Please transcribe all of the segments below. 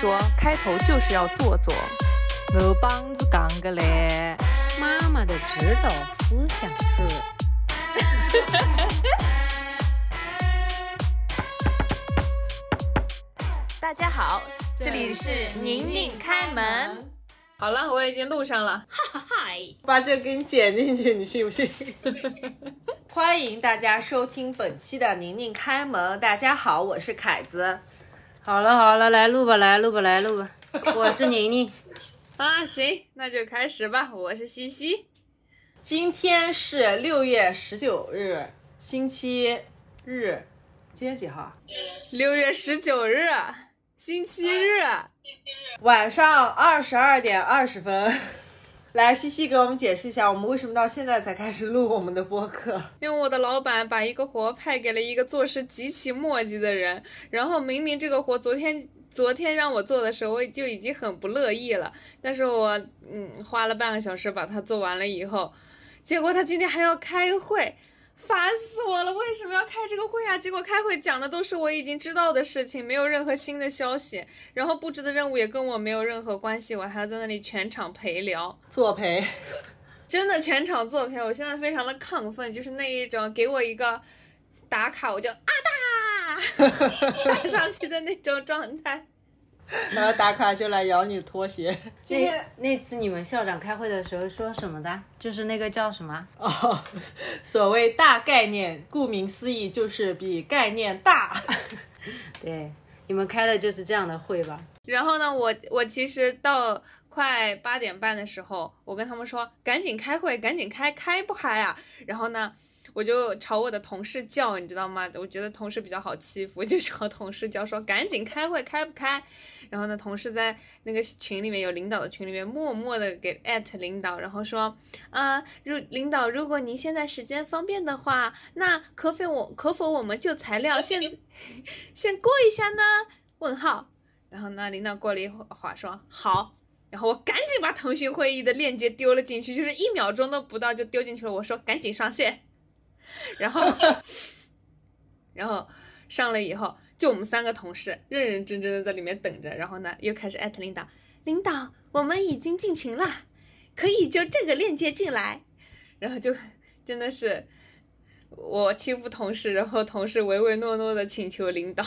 说，开头就是要做作。我帮子讲个嘞，妈妈的指导思想是。大家好，这里是宁宁开门。好了，我已经录上了。嗨，把这给你剪进去，你信不信？欢迎大家收听本期的宁宁开门。大家好，我是凯子。好了好了，来录吧，来录吧，来录吧。我是宁宁。啊，行，那就开始吧。我是西西。今天是六月十九日，星期日。今天几号？六月十九日，星期日。晚上二十二点二十分。来，西西给我们解释一下，我们为什么到现在才开始录我们的播客？因为我的老板把一个活派给了一个做事极其磨叽的人，然后明明这个活昨天昨天让我做的时候，我就已经很不乐意了，但是我嗯花了半个小时把它做完了以后，结果他今天还要开会。烦死我了！为什么要开这个会啊？结果开会讲的都是我已经知道的事情，没有任何新的消息。然后布置的任务也跟我没有任何关系，我还要在那里全场陪聊作陪，真的全场作陪。我现在非常的亢奋，就是那一种给我一个打卡我就啊哒 打上去的那种状态。然后打卡就来咬你拖鞋。今天那次你们校长开会的时候说什么的？就是那个叫什么？哦，所谓大概念，顾名思义就是比概念大。对，你们开的就是这样的会吧？然后呢，我我其实到快八点半的时候，我跟他们说赶紧开会，赶紧开，开不开啊？然后呢？我就朝我的同事叫，你知道吗？我觉得同事比较好欺负，我就朝同事叫说赶紧开会，开不开？然后呢，同事在那个群里面有领导的群里面默默的给艾特领导，然后说啊，如领导，如果您现在时间方便的话，那可否我可否我们就材料先 先过一下呢？问号。然后呢，领导过了一会儿说好，然后我赶紧把腾讯会议的链接丢了进去，就是一秒钟都不到就丢进去了。我说赶紧上线。然后，然后上了以后，就我们三个同事认认真真的在里面等着。然后呢，又开始艾特领导，领导，我们已经进群了，可以就这个链接进来。然后就真的是我欺负同事，然后同事唯唯诺诺的请求领导。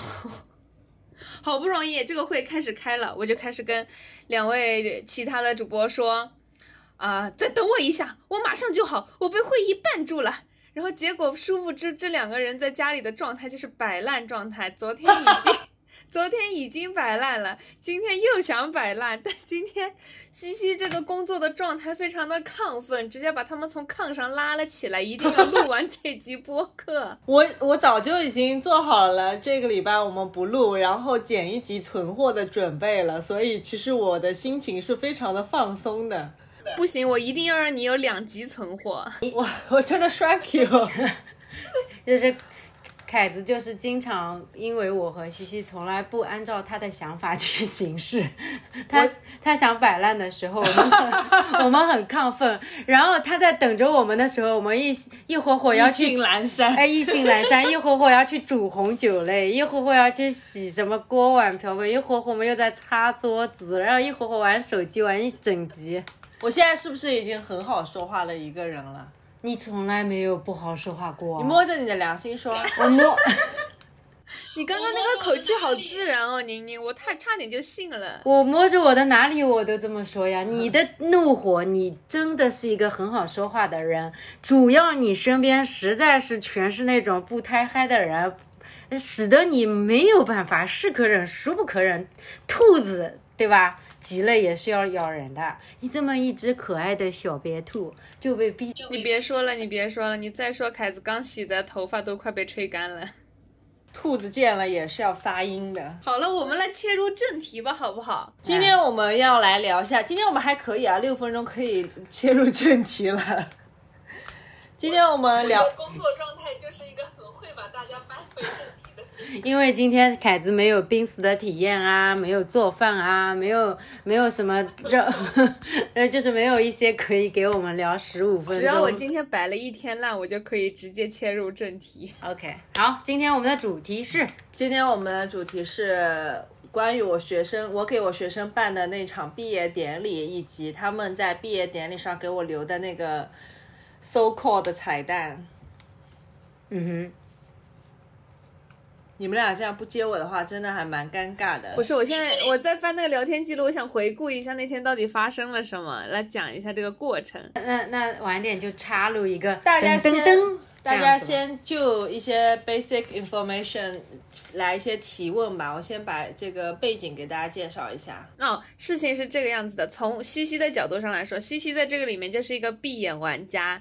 好不容易这个会开始开了，我就开始跟两位其他的主播说，啊，再等我一下，我马上就好，我被会议绊住了。然后结果殊不知，这两个人在家里的状态就是摆烂状态。昨天已经，昨天已经摆烂了，今天又想摆烂。但今天西西这个工作的状态非常的亢奋，直接把他们从炕上拉了起来，一定要录 完这集播客。我我早就已经做好了这个礼拜我们不录，然后剪一集存货的准备了，所以其实我的心情是非常的放松的。不行，我一定要让你有两级存货。我我真的 thank you。就是凯子，就是经常因为我和西西从来不按照他的想法去行事。他他想摆烂的时候，我们 我们很亢奋；然后他在等着我们的时候，我们一一会会要去阑珊，哎，意兴阑珊；一会会要去煮红酒嘞，一会会要去洗什么锅碗瓢盆，一会会我们又在擦桌子，然后一会会玩手机玩一整集。我现在是不是已经很好说话了一个人了？你从来没有不好说话过。你摸着你的良心说，我摸。你刚刚那个口气好自然哦，宁宁，我太差点就信了。我摸着我的哪里我都这么说呀。你的怒火，你真的是一个很好说话的人，主要你身边实在是全是那种不太嗨的人，使得你没有办法，是可忍孰不可忍。兔子，对吧？急了也是要咬人的。你这么一只可爱的小白兔就被逼。你别说了，你别说了，你再说，凯子刚洗的头发都快被吹干了。兔子见了也是要撒鹰的。好了，我们来切入正题吧，好不好？今天我们要来聊一下，今天我们还可以啊，六分钟可以切入正题了。今天我们聊工作状态就是一个很会把大家掰回正题的。因为今天凯子没有濒死的体验啊，没有做饭啊，没有没有什么热，呃，就是没有一些可以给我们聊十五分钟。只要我今天摆了一天烂，我就可以直接切入正题。OK，好，今天我们的主题是，今天我们的主题是关于我学生，我给我学生办的那场毕业典礼，以及他们在毕业典礼上给我留的那个 so called 的彩蛋。嗯你们俩这样不接我的话，真的还蛮尴尬的。不是，我现在我在翻那个聊天记录，我想回顾一下那天到底发生了什么，来讲一下这个过程。那那晚点就插入一个大家先噔噔噔，大家先就一些 basic information 来一些提问吧。我先把这个背景给大家介绍一下。哦，事情是这个样子的。从西西的角度上来说，西西在这个里面就是一个闭眼玩家。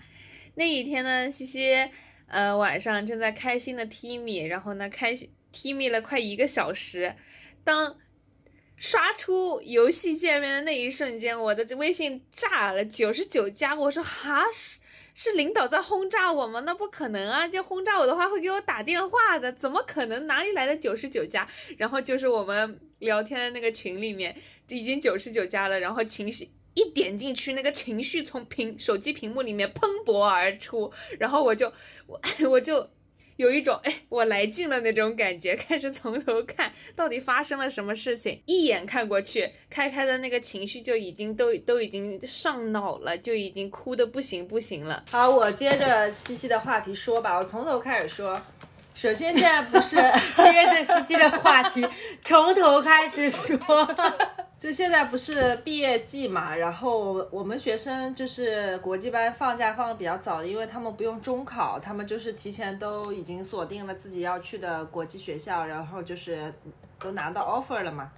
那一天呢，西西呃晚上正在开心的 Timi，，然后呢开心踢米了快一个小时。当刷出游戏界面的那一瞬间，我的微信炸了九十九加。我说哈是是领导在轰炸我吗？那不可能啊！就轰炸我的话会给我打电话的，怎么可能？哪里来的九十九加？然后就是我们聊天的那个群里面已经九十九加了，然后情绪一点进去，那个情绪从屏手机屏幕里面喷薄而出，然后我就我 我就有一种哎我来劲了那种感觉，开始从头看到底发生了什么事情，一眼看过去，开开的那个情绪就已经都都已经上脑了，就已经哭的不行不行了。好，我接着西西的话题说吧，我从头开始说。首先，现在不是 接着西西的话题，从头开始说。就现在不是毕业季嘛，然后我们学生就是国际班放假放的比较早的，因为他们不用中考，他们就是提前都已经锁定了自己要去的国际学校，然后就是都拿到 offer 了嘛，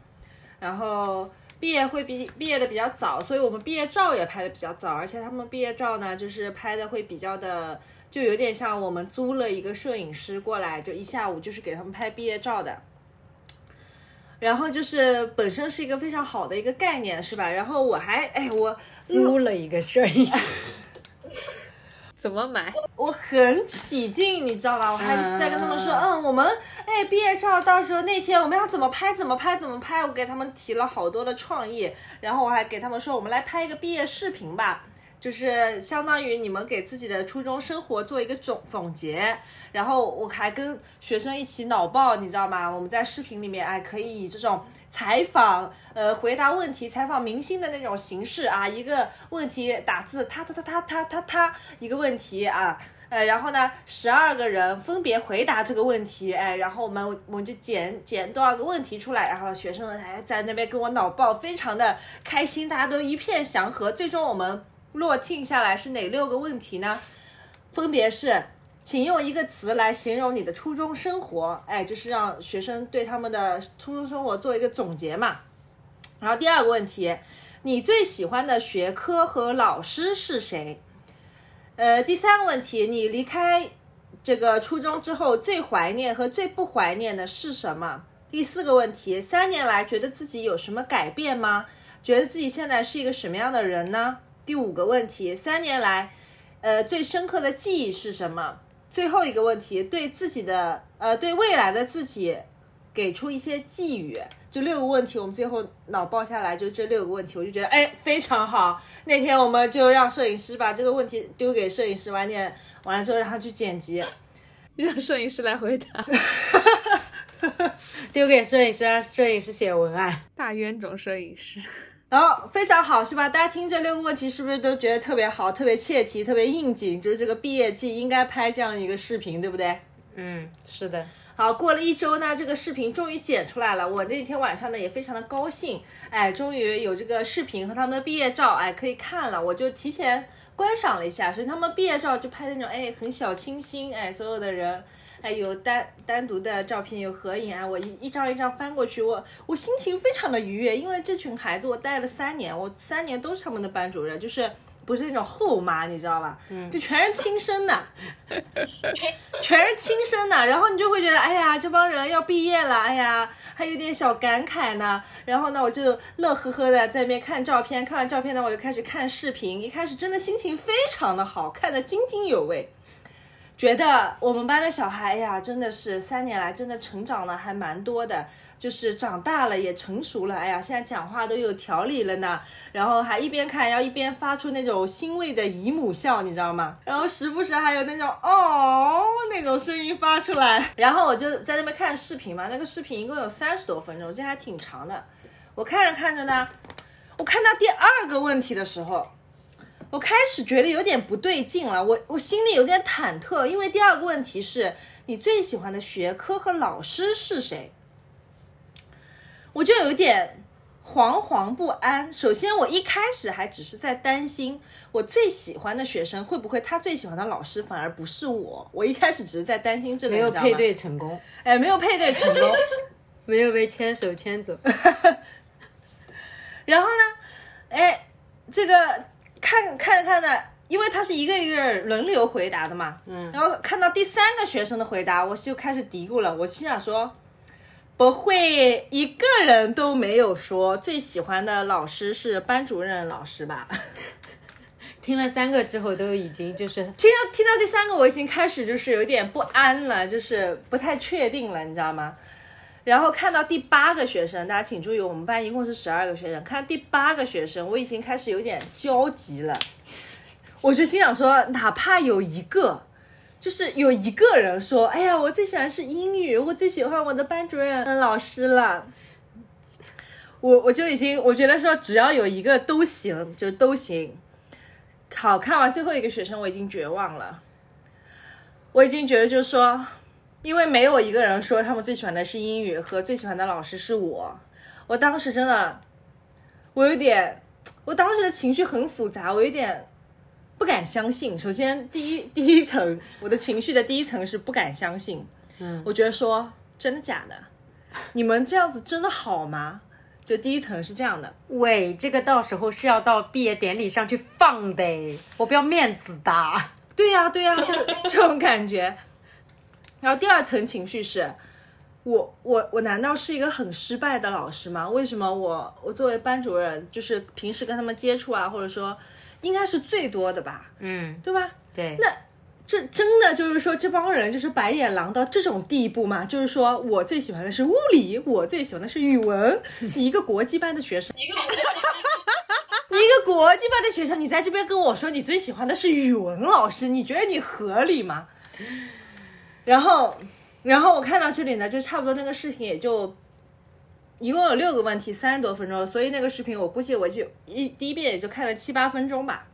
然后毕业会比毕业的比较早，所以我们毕业照也拍的比较早，而且他们毕业照呢，就是拍的会比较的，就有点像我们租了一个摄影师过来，就一下午就是给他们拍毕业照的。然后就是本身是一个非常好的一个概念，是吧？然后我还哎，我租了一个摄影师，怎么买？我很起劲，你知道吧？我还在跟他们说，嗯，我们哎毕业照到时候那天我们要怎么拍，怎么拍，怎么拍。我给他们提了好多的创意，然后我还给他们说，我们来拍一个毕业视频吧。就是相当于你们给自己的初中生活做一个总总结，然后我还跟学生一起脑爆，你知道吗？我们在视频里面，哎，可以以这种采访、呃回答问题、采访明星的那种形式啊，一个问题打字，他他他他他他他一个问题啊，呃，然后呢，十二个人分别回答这个问题，哎，然后我们我们就剪剪多少个问题出来，然后学生哎在那边跟我脑爆，非常的开心，大家都一片祥和，最终我们。落听下来是哪六个问题呢？分别是，请用一个词来形容你的初中生活。哎，就是让学生对他们的初中生活做一个总结嘛。然后第二个问题，你最喜欢的学科和老师是谁？呃，第三个问题，你离开这个初中之后最怀念和最不怀念的是什么？第四个问题，三年来觉得自己有什么改变吗？觉得自己现在是一个什么样的人呢？第五个问题，三年来，呃，最深刻的记忆是什么？最后一个问题，对自己的，呃，对未来的自己，给出一些寄语。就六个问题，我们最后脑爆下来就这六个问题，我就觉得哎非常好。那天我们就让摄影师把这个问题丢给摄影师，晚点完了之后让他去剪辑，让摄影师来回答。丢给摄影师，让摄影师写文案。大冤种摄影师。然后非常好，是吧？大家听这六个问题，是不是都觉得特别好、特别切题、特别应景？就是这个毕业季应该拍这样一个视频，对不对？嗯，是的。好，过了一周呢，这个视频终于剪出来了。我那天晚上呢也非常的高兴，哎，终于有这个视频和他们的毕业照，哎，可以看了。我就提前观赏了一下，所以他们毕业照就拍那种哎很小清新，哎，所有的人。还有单单独的照片，有合影啊！我一一张一张翻过去，我我心情非常的愉悦，因为这群孩子我带了三年，我三年都是他们的班主任，就是不是那种后妈，你知道吧？嗯，就全是亲生的，全是亲生的，然后你就会觉得，哎呀，这帮人要毕业了，哎呀，还有点小感慨呢。然后呢，我就乐呵呵的在那边看照片，看完照片呢，我就开始看视频，一开始真的心情非常的好，看得津津有味。觉得我们班的小孩呀，真的是三年来真的成长了还蛮多的。就是长大了也成熟了，哎呀，现在讲话都有条理了呢。然后还一边看，要一边发出那种欣慰的姨母笑，你知道吗？然后时不时还有那种哦那种声音发出来。然后我就在那边看视频嘛，那个视频一共有三十多分钟，这还挺长的。我看着看着呢，我看到第二个问题的时候。我开始觉得有点不对劲了，我我心里有点忐忑，因为第二个问题是你最喜欢的学科和老师是谁，我就有点惶惶不安。首先，我一开始还只是在担心我最喜欢的学生会不会他最喜欢的老师反而不是我，我一开始只是在担心这个，没有配，对成功，哎，没有配对成功。没有被牵手牵走。然后呢，哎，这个看看着看着，因为他是一个一个轮流回答的嘛，嗯，然后看到第三个学生的回答，我就开始嘀咕了，我心想说，不会一个人都没有说最喜欢的老师是班主任老师吧？听了三个之后，都已经就是听到听到第三个，我已经开始就是有点不安了，就是不太确定了，你知道吗？然后看到第八个学生，大家请注意，我们班一共是十二个学生，看第八个学生，我已经开始有点焦急了。我就心想说，哪怕有一个，就是有一个人说，哎呀，我最喜欢是英语，我最喜欢我的班主任老师了。我我就已经我觉得说，只要有一个都行，就都行。好看完最后一个学生，我已经绝望了。我已经觉得就是说，因为没有一个人说他们最喜欢的是英语和最喜欢的老师是我。我当时真的，我有点，我当时的情绪很复杂，我有点不敢相信。首先，第一 第一层，我的情绪的第一层是不敢相信。嗯，我觉得说真的假的？你们这样子真的好吗？就第一层是这样的。喂，这个到时候是要到毕业典礼上去放的，我不要面子的。对呀、对呀、就这种感觉。然后第二层情绪是，我我我难道是一个很失败的老师吗？为什么我我作为班主任，就是平时跟他们接触啊，或者说应该是最多的吧，嗯，对吧？对，那这真的就是说这帮人就是白眼狼到这种地步吗？就是说我最喜欢的是物理，我最喜欢的是语文，你一个国际班的学生。一个国你一个国际班的学生，你在这边跟我说你最喜欢的是语文老师，你觉得你合理吗？然后，然后我看到这里呢，就差不多那个视频也就一共有六个问题，三十多分钟，所以那个视频我估计我就一第一遍也就看了七八分钟吧，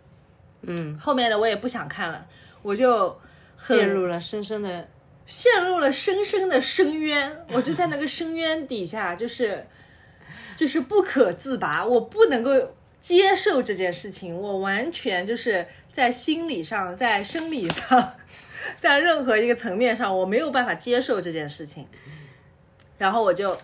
嗯，后面的我也不想看了，我就陷入了深深的陷入了深深的深渊，我就在那个深渊底下，就是就是不可自拔，我不能够接受这件事情，我完全就是在心理上，在生理上，在任何一个层面上，我没有办法接受这件事情，然后我就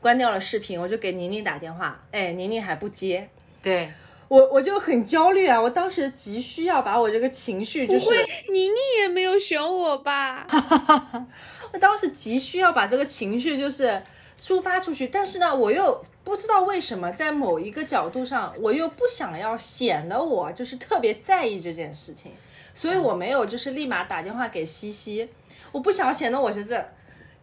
关掉了视频，我就给宁宁打电话，哎，宁宁还不接。对，我我就很焦虑啊！我当时急需要把我这个情绪，就是不会，宁宁也没有选我吧？我当时急需要把这个情绪就是抒发出去，但是呢，我又不知道为什么在某一个角度上，我又不想要显得我就是特别在意这件事情，所以我没有就是立马打电话给西西，我不想显得我就是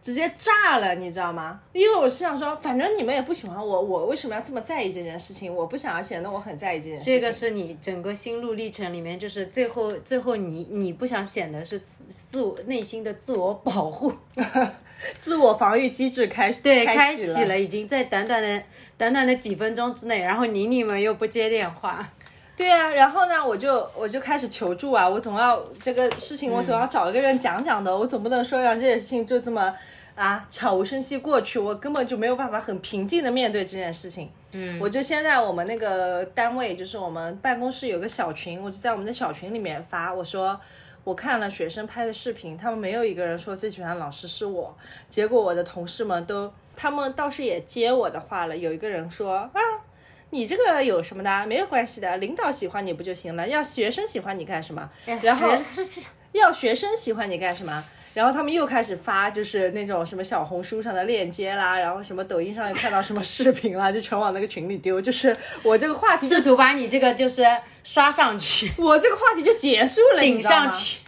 直接炸了，你知道吗？因为我是想说，反正你们也不喜欢我，我为什么要这么在意这件事情？我不想要显得我很在意这件事情。这个是你整个心路历程里面，就是最后最后你你不想显得是自自我内心的自我保护，自我防御机制开始对，开启了，已经在短短的短短的几分钟之内，然后宁宁们又不接电话，对呀、然后呢，我就我就开始求助啊，我总要这个事情，我总要找一个人讲讲的，我总不能说让这件事情就这么啊悄无声息过去，我根本就没有办法很平静的面对这件事情。嗯，我就先在我们那个单位，就是我们办公室有个小群，我就在我们的小群里面发，我说。我看了学生拍的视频，他们没有一个人说最喜欢的老师是我。结果我的同事们都，他们倒是也接我的话了。有一个人说啊，你这个有什么的？没有关系的，领导喜欢你不就行了？要学生喜欢你干什么？然后是是要学生喜欢你干什么？然后他们又开始发，就是那种什么小红书上的链接啦，然后什么抖音上又看到什么视频啦，就全往那个群里丢。就是我这个话题试图把你这个就是刷上去，我这个话题就结束了，你上去，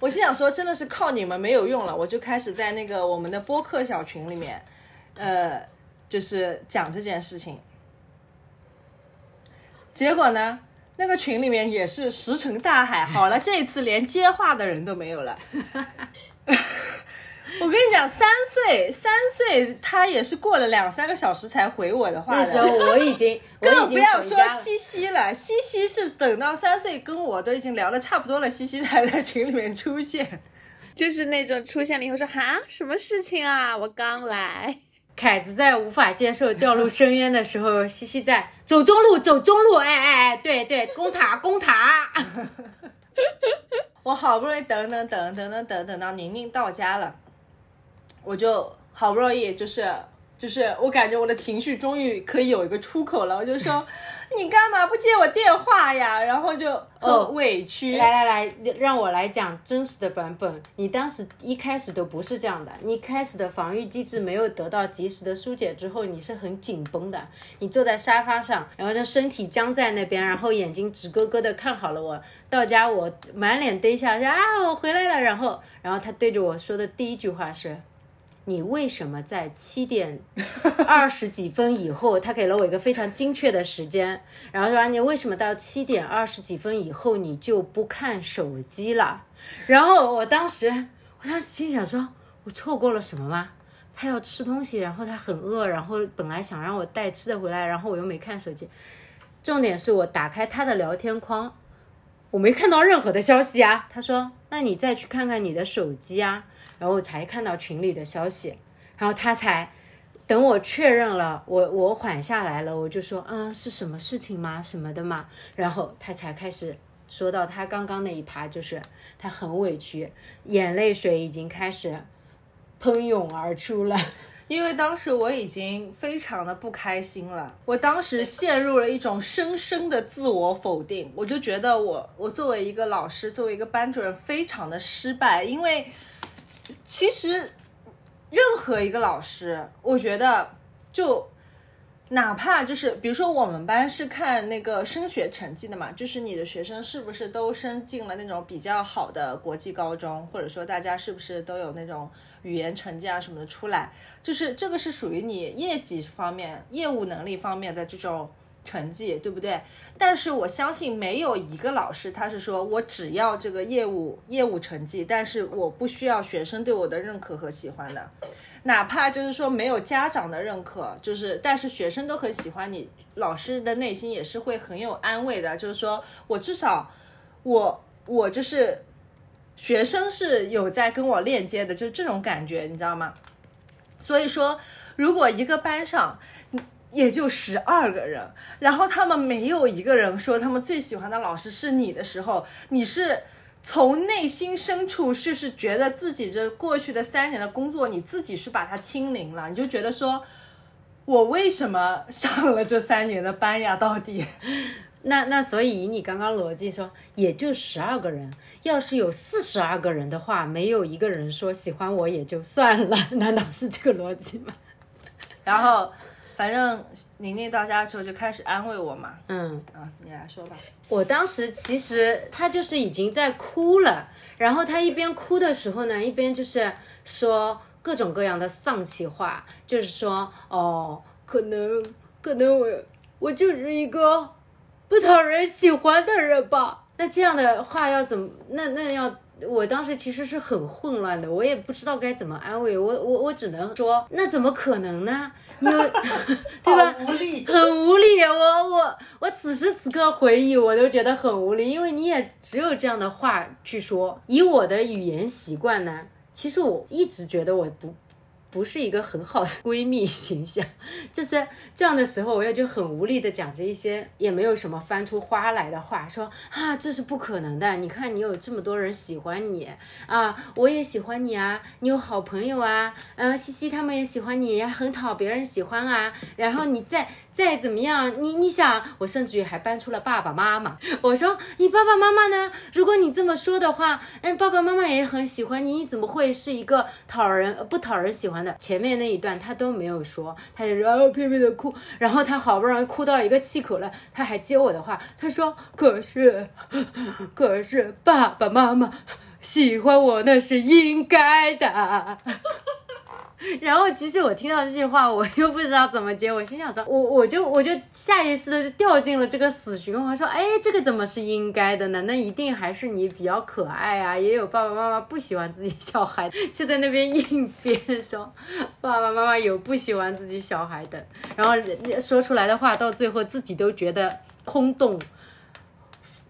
我心想说，真的是靠你们没有用了，我就开始在那个我们的播客小群里面，呃，就是讲这件事情。结果呢，那个群里面也是石沉大海。好了，这一次连接话的人都没有了。我跟你讲，三岁，三岁，他也是过了两三个小时才回我的话的。那时候我已经，更不要说西西了，西西是等到三岁跟我都已经聊的差不多了，西西才在群里面出现。就是那种出现了以后说哈什么事情啊，我刚来。凯子在无法接受掉入深渊的时候，西西在走中路，走中路，哎哎哎，对对，攻塔攻塔。我好不容易等等等等等等等到宁宁到家了，我就好不容易就是就是我感觉我的情绪终于可以有一个出口了，我就说你干嘛不接我电话呀？然后就哦很委屈。来来来，让我来讲真实的版本。你当时一开始都不是这样的，你开始的防御机制没有得到及时的疏解之后，你是很紧绷的。你坐在沙发上，然后这身体僵在那边，然后眼睛直勾勾的看好了我。到家我满脸堆笑说啊，我回来了。然后，然后他对着我说的第一句话是。你为什么在七点 二十几分以后？他给了我一个非常精确的时间，然后说你为什么到七点二十几分以后你就不看手机了？然后我当时，我当时心想说，我错过了什么吗？他要吃东西，然后他很饿，然后本来想让我带吃的回来，然后我又没看手机。重点是我打开他的聊天框，我没看到任何的消息啊。他说：“那你再去看看你的手机啊。”然后我才看到群里的消息，然后他才等我确认了，我我缓下来了，我就说：“嗯，是什么事情吗？什么的嘛。”然后他才开始说到他刚刚那一趴，就是他很委屈，眼泪水已经开始喷涌而出了。因为当时我已经非常的不开心了，我当时陷入了一种深深的自我否定，我就觉得我我作为一个老师，作为一个班主任，非常的失败。因为其实任何一个老师，我觉得就哪怕就是比如说我们班是看那个升学成绩的嘛，就是你的学生是不是都升进了那种比较好的国际高中，或者说大家是不是都有那种语言成绩啊什么的出来，就是这个是属于你业绩方面、业务能力方面的这种成绩，对不对？但是我相信没有一个老师他是说我只要这个业务业务成绩，但是我不需要学生对我的认可和喜欢的。哪怕就是说没有家长的认可，就是但是学生都很喜欢你，老师的内心也是会很有安慰的。就是说我至少我我就是学生是有在跟我链接的，就是这种感觉，你知道吗？所以说，如果一个班上也就十二个人，然后他们没有一个人说他们最喜欢的老师是你的时候，你是从内心深处就是觉得自己这过去的三年的工作，你自己是把它清零了，你就觉得说，我为什么上了这三年的班呀？到底？那那所以以你刚刚逻辑说，也就十二个人，要是有四十二个人的话，没有一个人说喜欢我也就算了，难道是这个逻辑吗？然后，反正宁宁到家之后就开始安慰我嘛，嗯，啊，你来说吧。我当时其实他就是已经在哭了，然后他一边哭的时候呢，一边就是说各种各样的丧气话，就是说哦，可能可能我我就是一个不讨人喜欢的人吧。那这样的话要怎么？那那要。我当时其实是很混乱的，我也不知道该怎么安慰我，我我只能说，那怎么可能呢？对吧？无力。很无力，我我我此时此刻回忆，我都觉得很无力，因为你也只有这样的话去说。以我的语言习惯呢，其实我一直觉得我不不是一个很好的闺蜜形象，就是这样的时候，我也就很无力的讲着一些也没有什么翻出花来的话，说啊这是不可能的，你看你有这么多人喜欢你啊，我也喜欢你啊，你有好朋友啊，嗯、西西他们也喜欢你，也很讨别人喜欢啊，然后你再再怎么样，你你想，我甚至于还搬出了爸爸妈妈，我说你爸爸妈妈呢？如果你这么说的话，嗯，爸爸妈妈也很喜欢你，你怎么会是一个讨人不讨人喜欢前面那一段他都没有说，他就然后拼命的哭，然后他好不容易哭到一个气口了，他还接我的话，他说可是可是爸爸妈妈喜欢我那是应该的。然后其实我听到这句话，我又不知道怎么接，我心想说，我我就我就下意识的就掉进了这个死循环，说，哎，这个怎么是应该的呢？那一定还是你比较可爱啊，也有爸爸妈妈不喜欢自己小孩，就在那边应编说，爸爸妈妈有不喜欢自己小孩的，然后人家说出来的话到最后自己都觉得空洞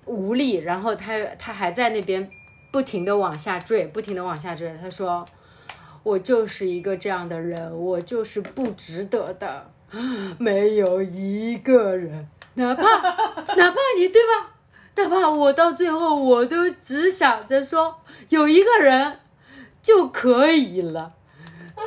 无力，然后他他还在那边不停的往下坠，不停的往下坠，他说。我就是一个这样的人，我就是不值得的，没有一个人，哪怕哪怕你对吧？哪怕我到最后我都只想着说有一个人就可以了，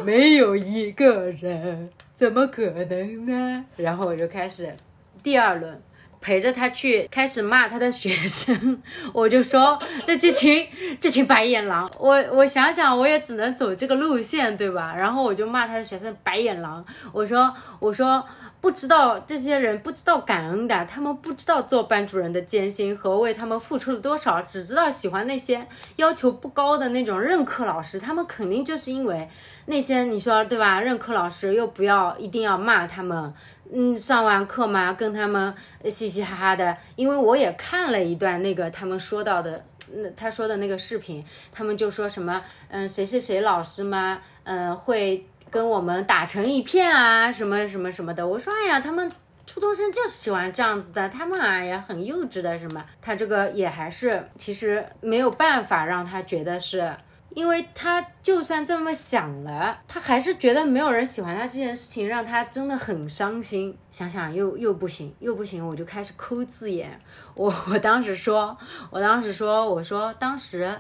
没有一个人怎么可能呢？然后我就开始第二轮。陪着他去开始骂他的学生，我就说这这群 这群白眼狼，我我想想我也只能走这个路线，对吧？然后我就骂他的学生白眼狼，我说我说不知道这些人不知道感恩的，他们不知道做班主任的艰辛和为他们付出了多少，只知道喜欢那些要求不高的那种任课老师，他们肯定就是因为那些你说对吧？任课老师又不要一定要骂他们。嗯，上完课嘛，跟他们嘻嘻哈哈的。因为我也看了一段那个他们说到的，那他说的那个视频，他们就说什么，嗯，谁谁谁老师嘛，嗯，会跟我们打成一片啊，什么什么什么的。我说，哎呀，他们初中生就是喜欢这样子的，他们哎呀很幼稚的什么。他这个也还是，其实没有办法让他觉得是。因为他就算这么想了，他还是觉得没有人喜欢他这件事情，让他真的很伤心。想想又又不行，又不行，我就开始抠字眼。我 我当时说，我当时说，我说当时，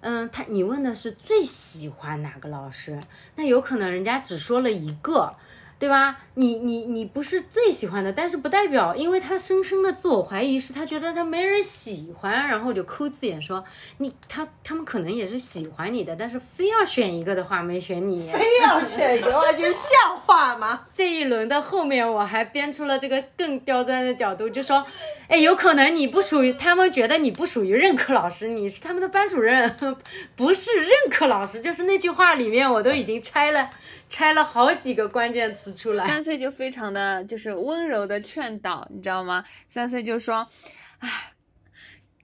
嗯，他你问的是最喜欢哪个老师，那有可能人家只说了一个。对吧？你你你不是最喜欢的，但是不代表，因为他深深的自我怀疑，是他觉得他没人喜欢，然后就抠字眼说你他他们可能也是喜欢你的，但是非要选一个的话没选你，非要选一个话就像话吗？这一轮的后面我还编出了这个更刁钻的角度，就说，哎，有可能你不属于他们觉得你不属于任课老师，你是他们的班主任，不是任课老师，就是那句话里面我都已经拆了拆了好几个关键词。三岁就非常的就是温柔的劝导，你知道吗？三岁就说，唉，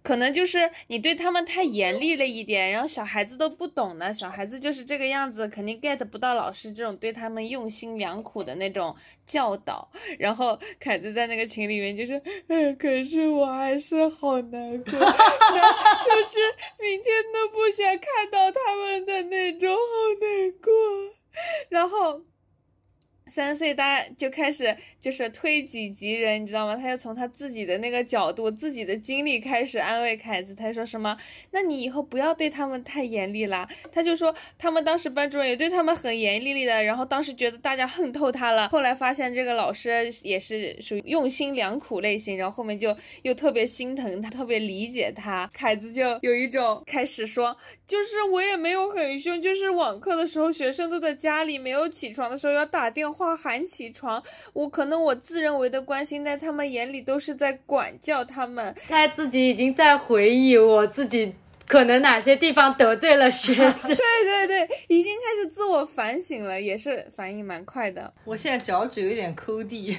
可能就是你对他们太严厉了一点，然后小孩子都不懂呢，小孩子就是这个样子，肯定 get 不到老师这种对他们用心良苦的那种教导。然后凯子在那个群里面就是，哎，可是我还是好难过，就是明天都不想看到他们的那种，好难过。然后。三岁，大家就开始就是推己及人，你知道吗？他就从他自己的那个角度、自己的经历开始安慰凯子。他说什么？那你以后不要对他们太严厉啦。他就说他们当时班主任也对他们很严厉厉的，然后当时觉得大家恨透他了。后来发现这个老师也是属于用心良苦类型，然后后面就又特别心疼他，特别理解他。凯子就有一种开始说，就是我也没有很凶，就是网课的时候学生都在家里，没有起床的时候要打电话。喊起床，我可能我自认为的关心，在他们眼里都是在管教他们。他自己已经在回忆我自己可能哪些地方得罪了学生。对对对，已经开始自我反省了，也是反应蛮快的。我现在脚趾有点抠地。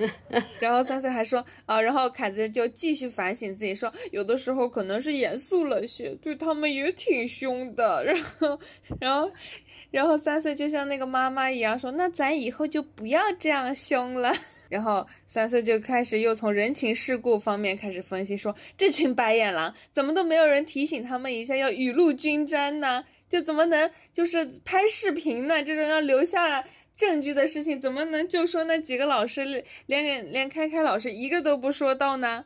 然后三岁还说啊，然后凯子就继续反省自己，说有的时候可能是严肃了些，对他们也挺凶的。然后，然后。然后三岁就像那个妈妈一样说：“那咱以后就不要这样凶了。”然后三岁就开始又从人情世故方面开始分析，说这群白眼狼怎么都没有人提醒他们一下要雨露均沾呢？就怎么能就是拍视频呢？这种要留下证据的事情，怎么能就说那几个老师连连开开老师一个都不说到呢？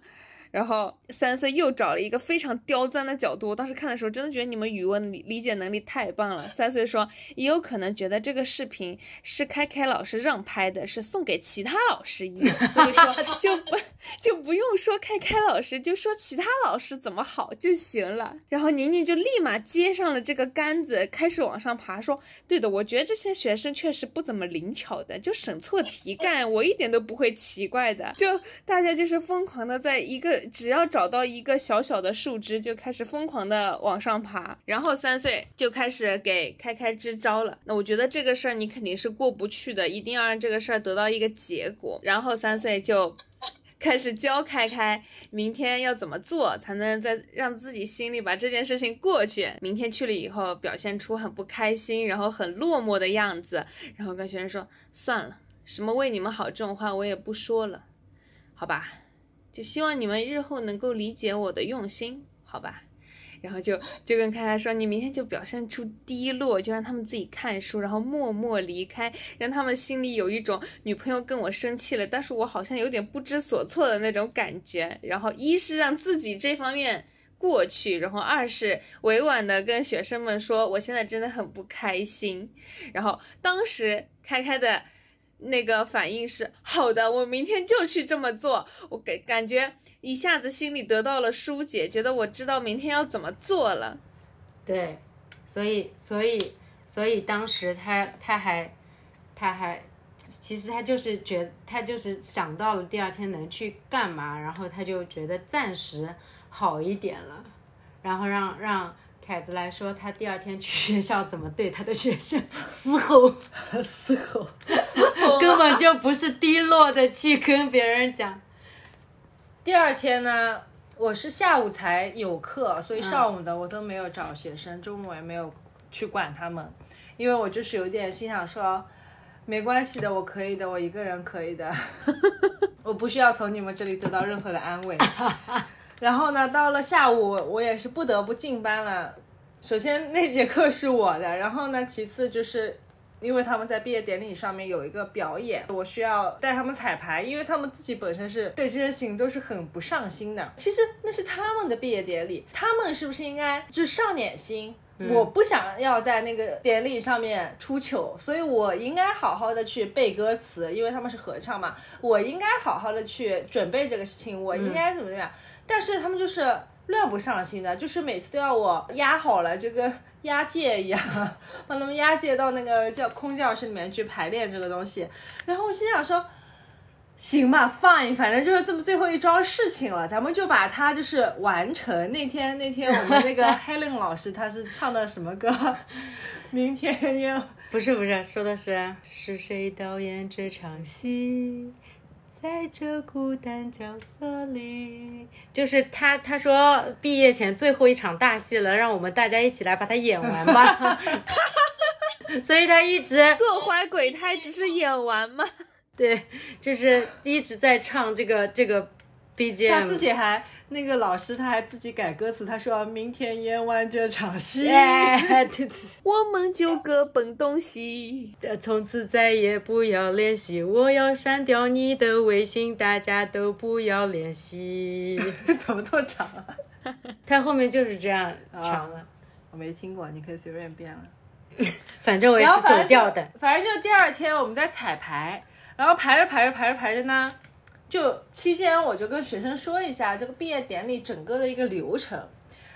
然后三岁又找了一个非常刁钻的角度，我当时看的时候真的觉得你们语文理理解能力太棒了。三岁说也有可能觉得这个视频是开开老师让拍的，是送给其他老师用，所以说 就不就不用说开开老师，就说其他老师怎么好就行了。然后宁宁就立马接上了这个杆子，开始往上爬，说对的，我觉得这些学生确实不怎么灵巧的，就审错题干，我一点都不会奇怪的。就大家就是疯狂的在一个。只要找到一个小小的树枝，就开始疯狂的往上爬。然后三岁就开始给开开支招了。那我觉得这个事儿你肯定是过不去的，一定要让这个事儿得到一个结果。然后三岁就。开始教开开，明天要怎么做才能在让自己心里把这件事情过去？明天去了以后，表现出很不开心，然后很落寞的样子，然后跟学生说：“算了，什么为你们好这种话我也不说了，好吧？就希望你们日后能够理解我的用心，好吧？”然后就就跟开开说，你明天就表现出低落，就让他们自己看书，然后默默离开，让他们心里有一种女朋友跟我生气了，但是我好像有点不知所措的那种感觉。然后一是让自己这方面过去，然后二是委婉的跟学生们说，我现在真的很不开心。然后当时开开的。那个反应是好的，我明天就去这么做。我感感觉一下子心里得到了疏解，觉得我知道明天要怎么做了。对，所以所以所以当时他他还他还其实他就是觉他就是想到了第二天能去干嘛，然后他就觉得暂时好一点了，然后让让。凯子来说，他第二天去学校怎么对他的学生嘶吼，嘶吼，根本就不是低落的去跟别人讲。第二天呢，我是下午才有课，所以上午的我都没有找学生，中午也没有去管他们，因为我就是有点心想说，没关系的，我可以的，我一个人可以的，我不需要从你们这里得到任何的安慰。然后呢，到了下午，我也是不得不进班了。首先那节课是我的，然后呢，其次就是因为他们在毕业典礼上面有一个表演，我需要带他们彩排，因为他们自己本身是对这些事情都是很不上心的。其实那是他们的毕业典礼，他们是不是应该就上点心？我不想要在那个典礼上面出糗，所以我应该好好的去背歌词，因为他们是合唱嘛，我应该好好的去准备这个事情，我应该怎么怎么样。但是他们就是乱不上心的，就是每次都要我压好了，就跟押解一样，把他们押解到那个教空教室里面去排练这个东西。然后我心想说。行吧，fine，反正就是这么最后一桩事情了，咱们就把它就是完成。那天那天我们那个 Helen 老师他是唱的什么歌？明天要不是不是，说的是是谁导演这场戏，在这孤单角色里，就是他他说毕业前最后一场大戏了，让我们大家一起来把它演完吧。所以他一直各怀鬼胎，只是演完吗？对，就是一直在唱这个这个 BGM，他自己还那个老师他还自己改歌词，他说明天演完这场戏，我们就各奔东西，从此再也不要联系，我要删掉你的微信，大家都不要联系。怎么那么长啊？他后面就是这样唱的，我没听过，你可以随便编了。反正我也是走调的，反正就第二天我们在彩排。然后排着排着排着排着呢，就期间我就跟学生说一下这个毕业典礼整个的一个流程。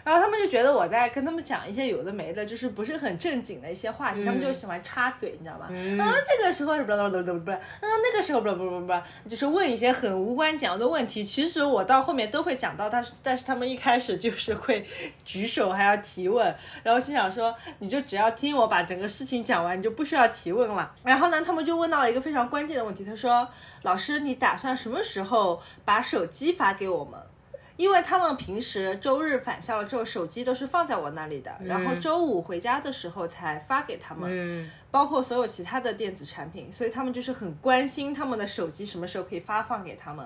然后他们就觉得我在跟他们讲一些有的没的，就是不是很正经的一些话题，他们就喜欢插嘴，你知道吗？啊，这个时候是不不不不不，嗯，那个时候不不不不不，就是问一些很无关紧要的问题。其实我到后面都会讲到，但是但是他们一开始就是会举手还要提问，然后心想说，你就只要听我把整个事情讲完，你就不需要提问了。然后呢，他们就问到了一个非常关键的问题，他说，老师，你打算什么时候把手机发给我们？因为他们平时周日返校了之后，手机都是放在我那里的，然后周五回家的时候才发给他们，包括所有其他的电子产品，所以他们就是很关心他们的手机什么时候可以发放给他们，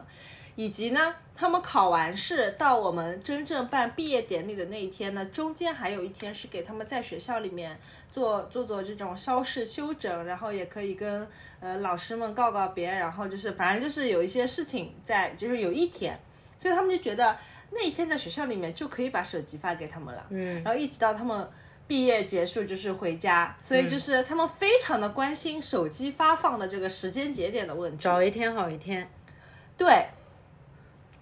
以及呢，他们考完试到我们真正办毕业典礼的那一天呢，中间还有一天是给他们在学校里面做做做这种稍事休整，然后也可以跟呃老师们告告别，然后就是反正就是有一些事情在，就是有一天。所以他们就觉得那一天在学校里面就可以把手机发给他们了，嗯，然后一直到他们毕业结束就是回家，所以就是他们非常的关心手机发放的这个时间节点的问题，早一天好一天，对。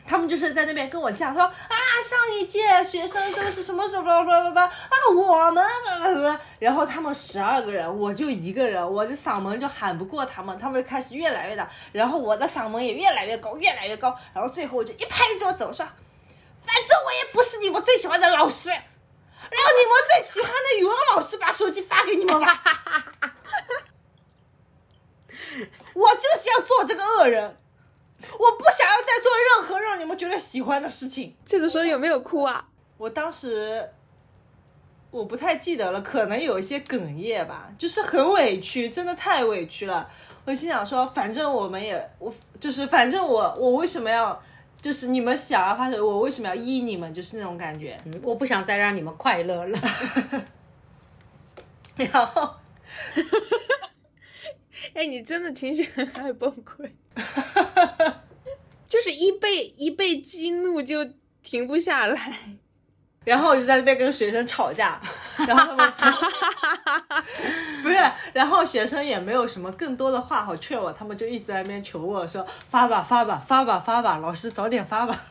他们就是在那边跟我讲说啊，上一届学生都是什么什么什么什么啊，我们什么，然后他们十二个人，我就一个人，我的嗓门就喊不过他们，他们开始越来越大，然后我的嗓门也越来越高，越来越高，然后最后我就一拍桌子，我说反正我也不是你们最喜欢的老师，让你们最喜欢的语文老师把手机发给你们吧。我就是要做这个恶人，我不想要再做任何让你们觉得喜欢的事情。这个时候有没有哭啊？我当时我不太记得了，可能有一些哽咽吧，就是很委屈，真的太委屈了。我心想说，反正我们也，我就是反正我我为什么要，就是你们想要发生，我为什么要依你们，就是那种感觉。我不想再让你们快乐了。然后哎，你真的情绪很爱崩溃，就是一被一被激怒就停不下来。然后我就在那边跟学生吵架，然后他们说 不是，然后学生也没有什么更多的话好劝我，他们就一直在那边求我说发吧发吧发吧发吧，老师早点发吧，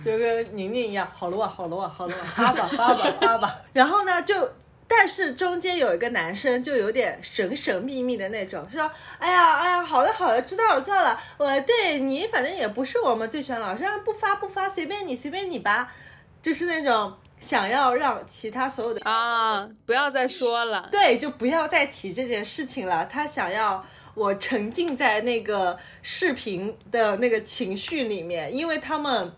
就跟宁宁一样，好了哇好了哇好了哇，发吧发吧发吧。然后呢就。但是中间有一个男生就有点神神秘秘的那种，说：“哎呀，哎呀，好的好的，知道了知道了，我对你反正也不是我们最喜欢老师，不发不发，随便你随便你吧。”就是那种想要让其他所有的啊，不要再说了，对，就不要再提这件事情了。他想要我沉浸在那个视频的那个情绪里面，因为他们。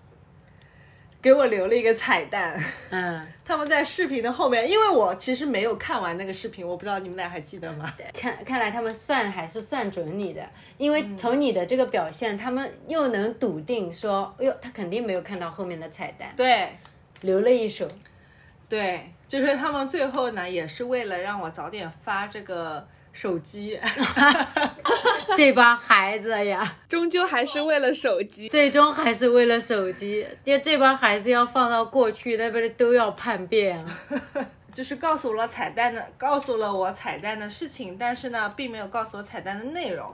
给我留了一个彩蛋，嗯，他们在视频的后面，因为我其实没有看完那个视频，我不知道你们俩还记得吗？看看来他们算还是算准你的，因为从你的这个表现，他们又能笃定说，哎呦，他肯定没有看到后面的彩蛋，对，留了一手，对，就是他们最后呢，也是为了让我早点发这个手机，这帮孩子呀，终究还是为了手机，最终还是为了手机，就这帮孩子要放到过去，那不是都要叛变啊。就是告诉了彩蛋的，告诉了我彩蛋的事情，但是呢，并没有告诉我彩蛋的内容，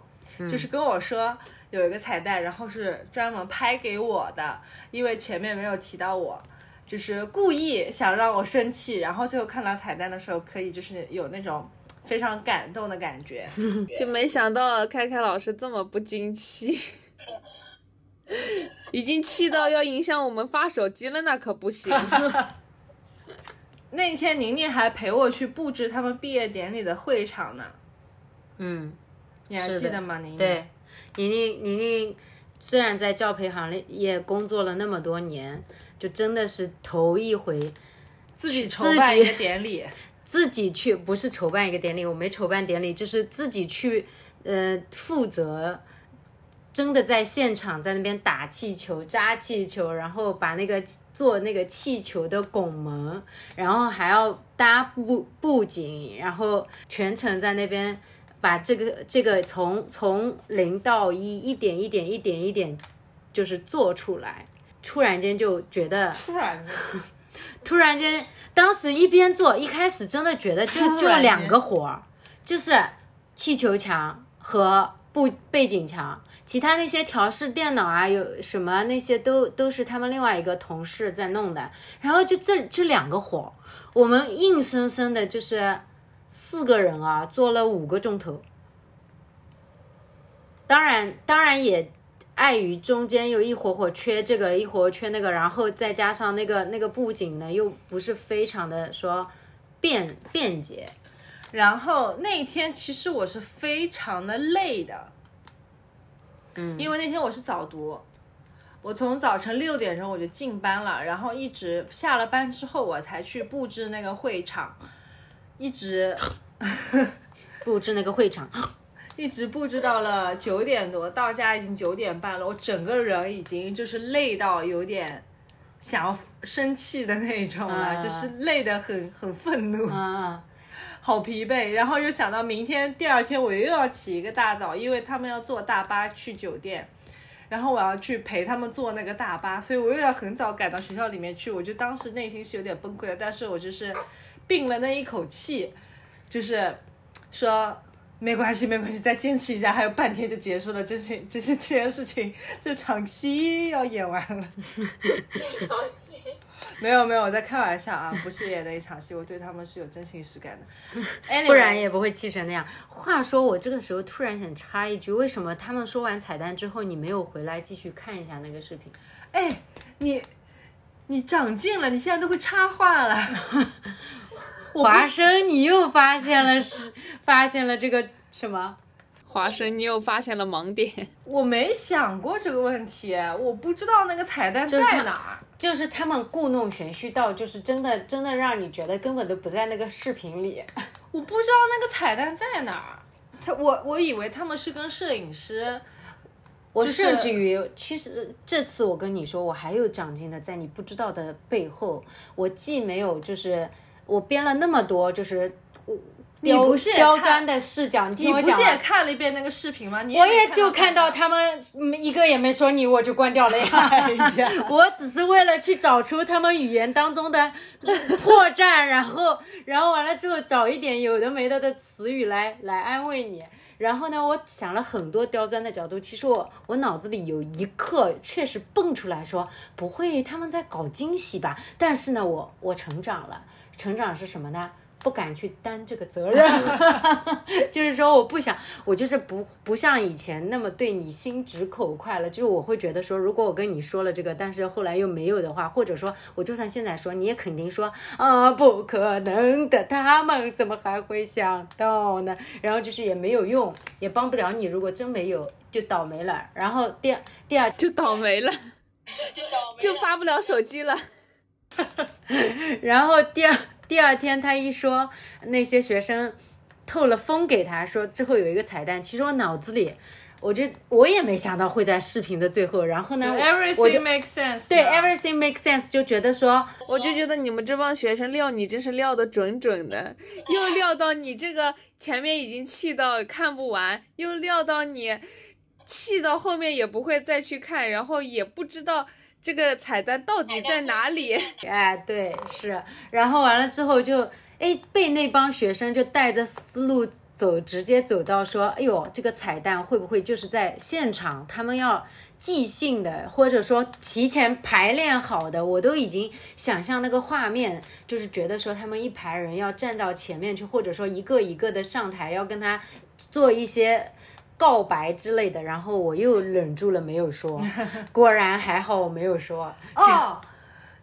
就是跟我说有一个彩蛋，然后是专门拍给我的，因为前面没有提到我，就是故意想让我生气，然后最后看到彩蛋的时候，可以就是有那种非常感动的感觉。就没想到开开老师这么不争气，已经气到要影响我们发手机了，那可不行。那天宁宁还陪我去布置他们毕业典礼的会场呢，嗯，你还记得吗？宁宁？对，宁宁宁宁虽然在教培行业工作了那么多年，就真的是头一回自己筹自办一个典礼，自己去，不是筹办一个典礼，我没筹办典礼，就是自己去，呃，负责，真的在现场在那边打气球、扎气球，然后把那个做那个气球的拱门，然后还要搭布布景，然后全程在那边把这个这个从从零到一，一点一点一点一点，就是做出来。突然间就觉得突然间，突然间，当时一边做，一开始真的觉得就就两个活儿，就是气球墙和布背景墙，其他那些调试电脑啊，有什么那些都都是他们另外一个同事在弄的。然后就这这两个活儿，我们硬生生的就是四个人啊，做了五个钟头。当然，当然也碍于中间又一会儿会缺这个，一会儿缺那个，然后再加上那个那个布景呢，又不是非常的说便便捷。然后那一天其实我是非常的累的，嗯，因为那天我是早读，我从早晨六点钟我就进班了，然后一直下了班之后我才去布置那个会场，一直布置那个会场，一直布置到了九点多，到家已经九点半了，我整个人已经就是累到有点想要生气的那种了，啊就是累得很很愤怒。啊好疲惫，然后又想到明天第二天我又要起一个大早，因为他们要坐大巴去酒店，然后我要去陪他们坐那个大巴，所以我又要很早赶到学校里面去。我就当时内心是有点崩溃的，但是我就是并了那一口气，就是说没关系，没关系，再坚持一下，还有半天就结束了。这些这些这件事情，这场戏要演完了。这场戏，没有没有，我在开玩笑啊，不是演的一场戏，我对他们是有真情实感的。Anyway, 不然也不会气成那样。话说，我这个时候突然想插一句，为什么他们说完彩蛋之后，你没有回来继续看一下那个视频？哎，你你长进了，你现在都会插话了。华生，你又发现了是发现了这个什么？华生，你又发现了盲点。我没想过这个问题，我不知道那个彩蛋在哪儿。就是他们故弄玄虚到，就是真的真的让你觉得根本都不在那个视频里。我不知道那个彩蛋在哪儿。他我我以为他们是跟摄影师，我甚至于，其实这次我跟你说，我还有长进的，在你不知道的背后，我既没有就是我编了那么多，就是我刁你不是刁钻的视角，你听你不是也。看了一遍那个视频吗？你我也就看看到他们嗯一个也没说你，我就关掉了呀。哎呀 我只是为了去找出他们语言当中的破绽，然后，然后完了之后找一点有的没的的词语来来安慰你。然后呢，我想了很多刁钻的角度。其实我我脑子里有一刻确实蹦出来说，不会他们在搞惊喜吧？但是呢，我我成长了，成长是什么呢？不敢去担这个责任，就是说我不想，我就是不不像以前那么对你心直口快了。就是我会觉得说，如果我跟你说了这个，但是后来又没有的话，或者说我就算现在说，你也肯定说啊，不可能的，他们怎么还会想到呢？然后就是也没有用，也帮不了你。如果真没有，就倒霉了。然后第二第二就倒霉了，就倒霉了就发不了手机了。然后第二第二天他一说那些学生透了风给他说之后有一个彩蛋，其实我脑子里我就我也没想到会在视频的最后，然后呢我就 Everything makes sense 对的 everything makes sense 就觉得说我就觉得你们这帮学生料你真是料的准准的，又料到你这个前面已经气到看不完，又料到你气到后面也不会再去看，然后也不知道这个彩蛋到底在哪里。哎对是，然后完了之后就哎被那帮学生就带着思路。走直接走到说，哎呦，这个彩蛋会不会就是在现场他们要即兴的，或者说提前排练好的？我都已经想象那个画面，就是觉得说他们一排人要站到前面去，或者说一个一个的上台要跟他做一些告白之类的。然后我又忍住了没有说，果然还好我没有说。哦，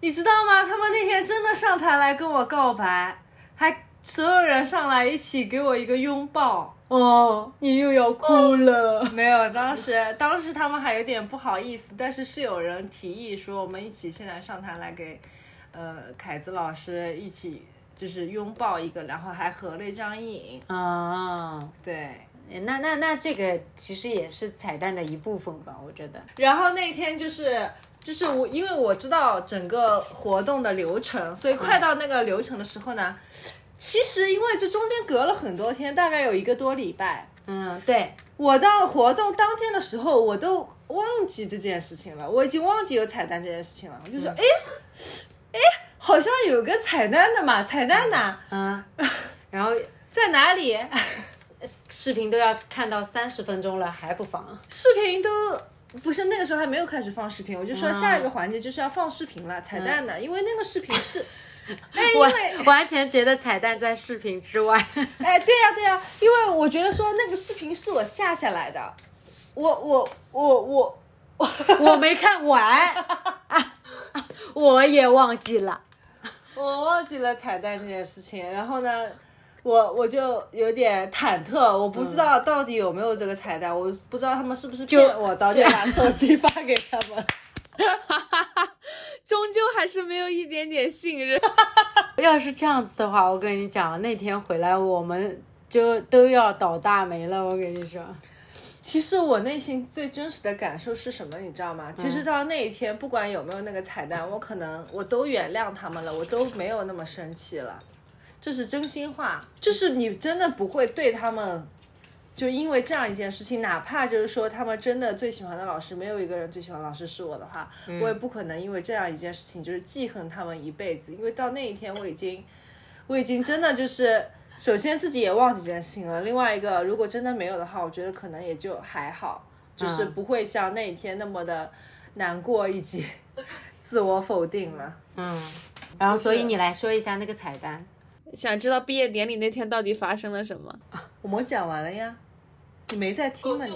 你知道吗？他们那天真的上台来跟我告白，还所有人上来一起给我一个拥抱。哦，你又要哭了。没有，当时当时他们还有点不好意思，但是是有人提议说我们一起现在上台来给，呃，凯子老师一起就是拥抱一个，然后还合了一张影。哦，对，那那那这个其实也是彩蛋的一部分吧，我觉得。然后那天就是就是我，因为我知道整个活动的流程，所以快到那个流程的时候呢，其实因为这中间隔了很多天，大概有一个多礼拜。嗯，对，我到活动当天的时候，我都忘记这件事情了，我已经忘记有彩蛋这件事情了。我就说，哎、哎、好像有个彩蛋的嘛，彩蛋呢，嗯，然后在哪里？视频都要看到三十分钟了，还不放。视频都不是那个时候还没有开始放视频，我就说下一个环节就是要放视频了，彩蛋呢，因为那个视频是，哎，因完为 完全觉得彩蛋在视频之外。哎，对呀、对呀、因为我觉得说那个视频是我下下来的，我我我我我没看完，啊我也忘记了。我忘记了彩蛋这件事情，然后呢，我我就有点忐忑，我不知道到底有没有这个彩蛋，我不知道他们是不是骗我，早点把手机发给他们。哈哈哈终究还是没有一点点信任。要是这样子的话，我跟你讲，那天回来我们就都要倒大霉了。我跟你说，其实我内心最真实的感受是什么，你知道吗？其实到那一天，不管有没有那个彩蛋，我可能我都原谅他们了，我都没有那么生气了。这是真心话，就是你真的不会对他们，就因为这样一件事情，哪怕就是说他们真的最喜欢的老师没有一个人最喜欢老师是我的话，我也不可能因为这样一件事情就是记恨他们一辈子，因为到那一天我已经，我已经真的就是。首先自己也忘记这件事情了，另外一个如果真的没有的话，我觉得可能也就还好，就是嗯不会像那一天那么的难过以及 自我否定了。嗯，然后所以你来说一下那个彩蛋。想知道毕业典礼那天到底发生了什么？我们讲完了呀，你没在听吗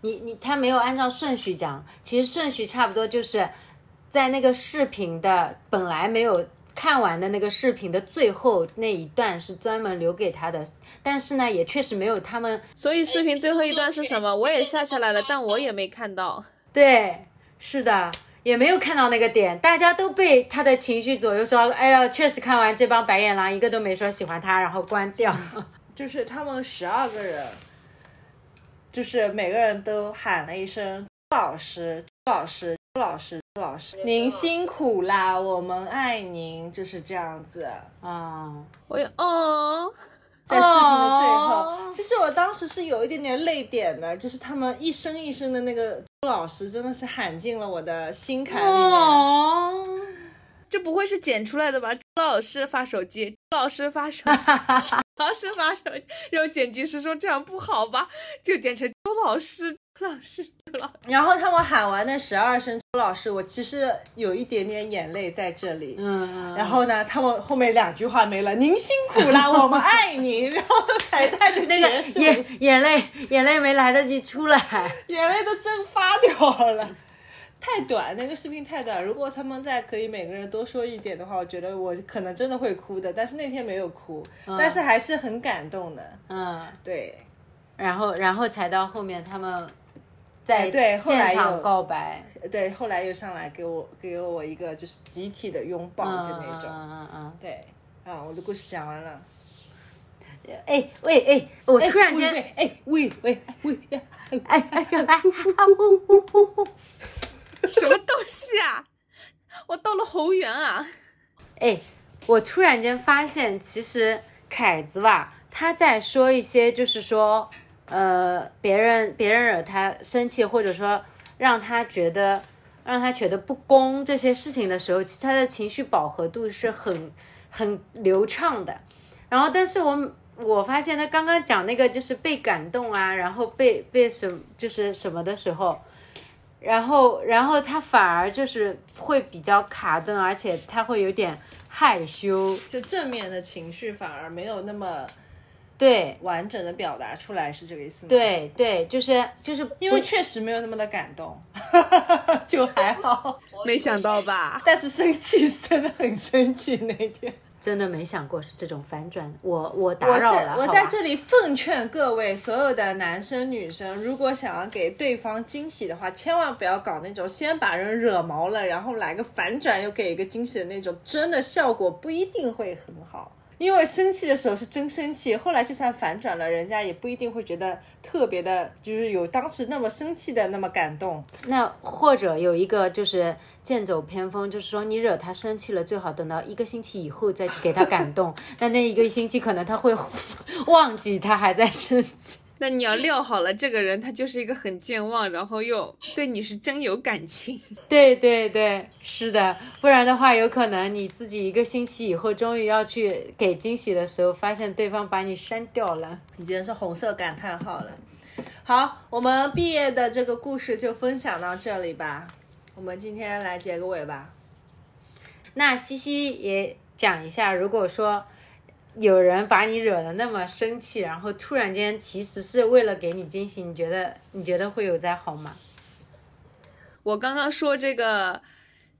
你？你你他没有按照顺序讲，其实顺序差不多就是在那个视频的本来没有看完的那个视频的最后那一段是专门留给他的，但是呢也确实没有他们所以视频最后一段是什么？我也下下来了，但我也没看到。对，是的，也没有看到那个点，大家都被他的情绪左右说，哎呀，确实看完这帮白眼狼一个都没说喜欢他，然后关掉。就是他们十二个人，就是每个人都喊了一声“老师，老师，朱老师，朱老师，您辛苦啦，我们爱您”，就是这样子。啊、我也哦，在视频的最后，哦就是我当时是有一点点泪点的，就是他们一声一声的那个朱老师，真的是喊进了我的心坎里面。哦，这不会是剪出来的吧？朱老师发手机，朱老师发手机，朱老师发手机，然后剪辑师说这样不好吧，就剪成周老师，朱老师，朱老师。然后他们喊完那十二声朱老师，我其实有一点点眼泪在这里。嗯，然后呢，他们后面两句话没了，您辛苦了，我们爱您。然后彩带就那个，眼眼泪眼泪没来得及出来。眼泪都蒸发掉了。太短，那个视频太短。如果他们再可以每个人多说一点的话，我觉得我可能真的会哭的。但是那天没有哭，但是还是很感动的。嗯，对，然后然后才到后面他们在哎对后来现场有告白，对，后来又上来给我给了我一个就是集体的拥抱，就那种。嗯嗯嗯对，啊，我的故事讲完了。嗯。哎喂哎，我突然间喂哎喂喂喂呀，哎哎哎啊呜呜呜呜什么东西啊？我到了猴园啊！哎，我突然间发现，其实凯子吧，他在说一些就是说，呃，别人别人惹他生气，或者说让他觉得让他觉得不公这些事情的时候，其实他的情绪饱和度是很很流畅的。然后，但是我我发现他刚刚讲那个就是被感动啊，然后被被什就是什么的时候，然后然后他反而就是会比较卡顿，而且他会有点害羞，就正面的情绪反而没有那么对完整的表达出来，是这个意思吗？，对对，就是就是因为确实没有那么的感动，就还好。没想到吧？但是生气是真的很生气那天。真的没想过是这种反转，我我打扰了，在我在这里奉劝各位所有的男生女生，如果想要给对方惊喜的话，千万不要搞那种先把人惹毛了，然后来个反转又给一个惊喜的那种，真的效果不一定会很好。因为生气的时候是真生气，后来就算反转了，人家也不一定会觉得特别的，就是有当时那么生气的那么感动。那或者有一个就是剑走偏锋，就是说你惹他生气了，最好等到一个星期以后再去给他感动。那那一个星期可能他会忘记他还在生气。那你要料好了，这个人他就是一个很健忘，然后又对你是真有感情。对对对，是的，不然的话，有可能你自己一个星期以后终于要去给惊喜的时候，发现对方把你删掉了。已经是红色感叹号了。好，我们毕业的这个故事就分享到这里吧。我们今天来结个尾吧。那西西也讲一下，如果说有人把你惹得那么生气，然后突然间其实是为了给你惊喜，你觉得你觉得会有在好吗？我刚刚说这个，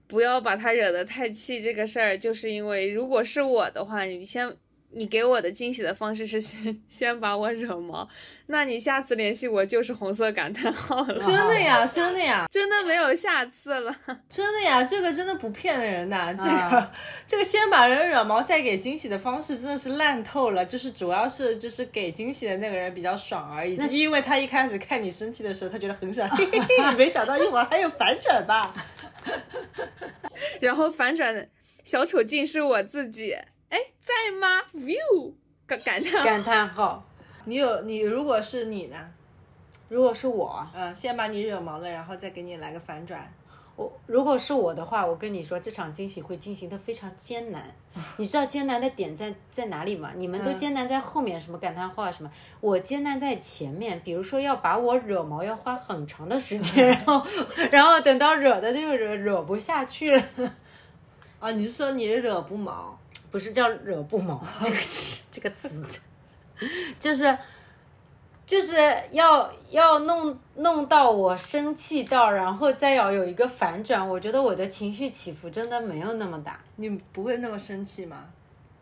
不要把他惹得太气这个事儿，就是因为如果是我的话，你先你给我的惊喜的方式是先 先把我惹毛，那你下次联系我就是红色感叹号了，真的呀，真的呀，真的没有下次了。真的呀，这个真的不骗人的。这个、啊 这个先把人惹毛再给惊喜的方式真的是烂透了。就是主要是就是给惊喜的那个人比较爽而已，那是因为他一开始看你生气的时候，他觉得很爽，嘿嘿嘿，没想到一会儿还有反转吧。然后反转小丑竟是我自己，哎，在吗？view 感感叹号感叹号。你有你如果是你呢？如果是我，嗯，先把你惹毛了，然后再给你来个反转。我如果是我的话，我跟你说，这场惊喜会进行的非常艰难。你知道艰难的点在在哪里吗？你们都艰难在后面，什么感叹号什么，我艰难在前面。比如说要把我惹毛，要花很长的时间，然后然后等到惹的就惹惹不下去了，啊，你是说你惹不毛？不是叫惹不毛 这个这个词，就是。就是要要弄弄到我生气到，然后再要有一个反转。我觉得我的情绪起伏真的没有那么大，你不会那么生气吗？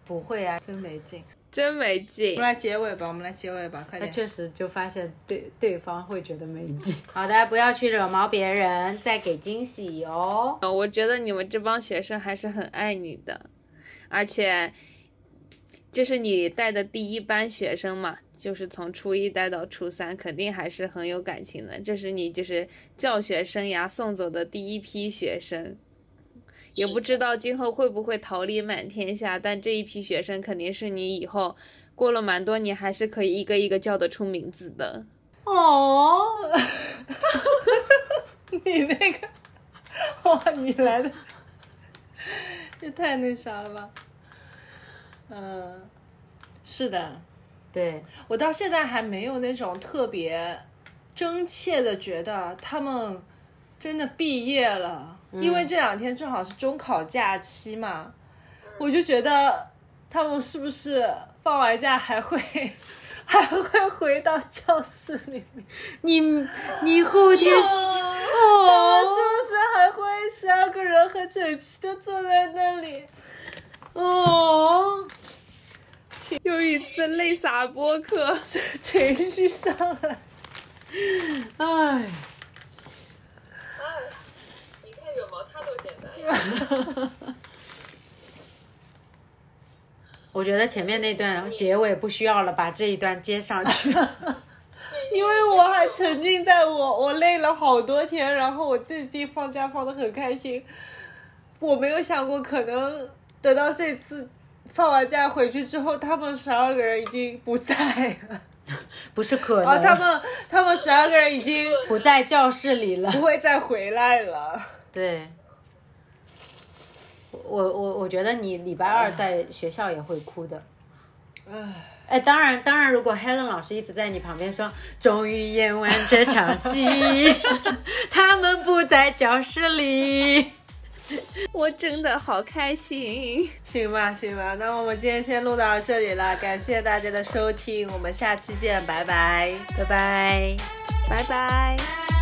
不会啊，真没劲。真没劲我们。来结尾吧，我们来结尾吧，快点。那确实就发现对对方会觉得没劲。好的，不要去惹毛别人，再给惊喜哦。呃我觉得你们这帮学生还是很爱你的，而且这是你带的第一班学生嘛，就是从初一带到初三，肯定还是很有感情的。这是你就是教学生涯送走的第一批学生，也不知道今后会不会桃李满天下，但这一批学生肯定是你以后过了蛮多年，还是可以一个一个叫得出名字的。哦，你那个，哇，你来的，也太那啥了吧？嗯，是的，对，我到现在还没有那种特别真切的觉得他们真的毕业了，因为这两天正好是中考假期嘛，我就觉得他们是不是放完假还会还会回到教室里面？你你后天他们是不是还会十二个人很整齐的坐在那里？哦，又一次泪洒播客，情绪上来，哎，你看惹毛他都简单呀。我觉得前面那段结尾不需要了，把这一段接上去。因为我还沉浸在我我累了好多天，然后我这季放假放的很开心，我没有想过可能等到这次放完假回去之后，他们十二个人已经不在了，不是可能，啊，他们他们十二个人已经不在教室里了。不会再回来了。对，我我我觉得你礼拜二在学校也会哭的。哎，当然当然，如果 Helen 老师一直在你旁边说“终于演完这场戏”，他们不在教室里。我真的好开心。行吧，行吧，那我们今天先录到这里了，感谢大家的收听，我们下期见，拜拜。拜拜。拜拜。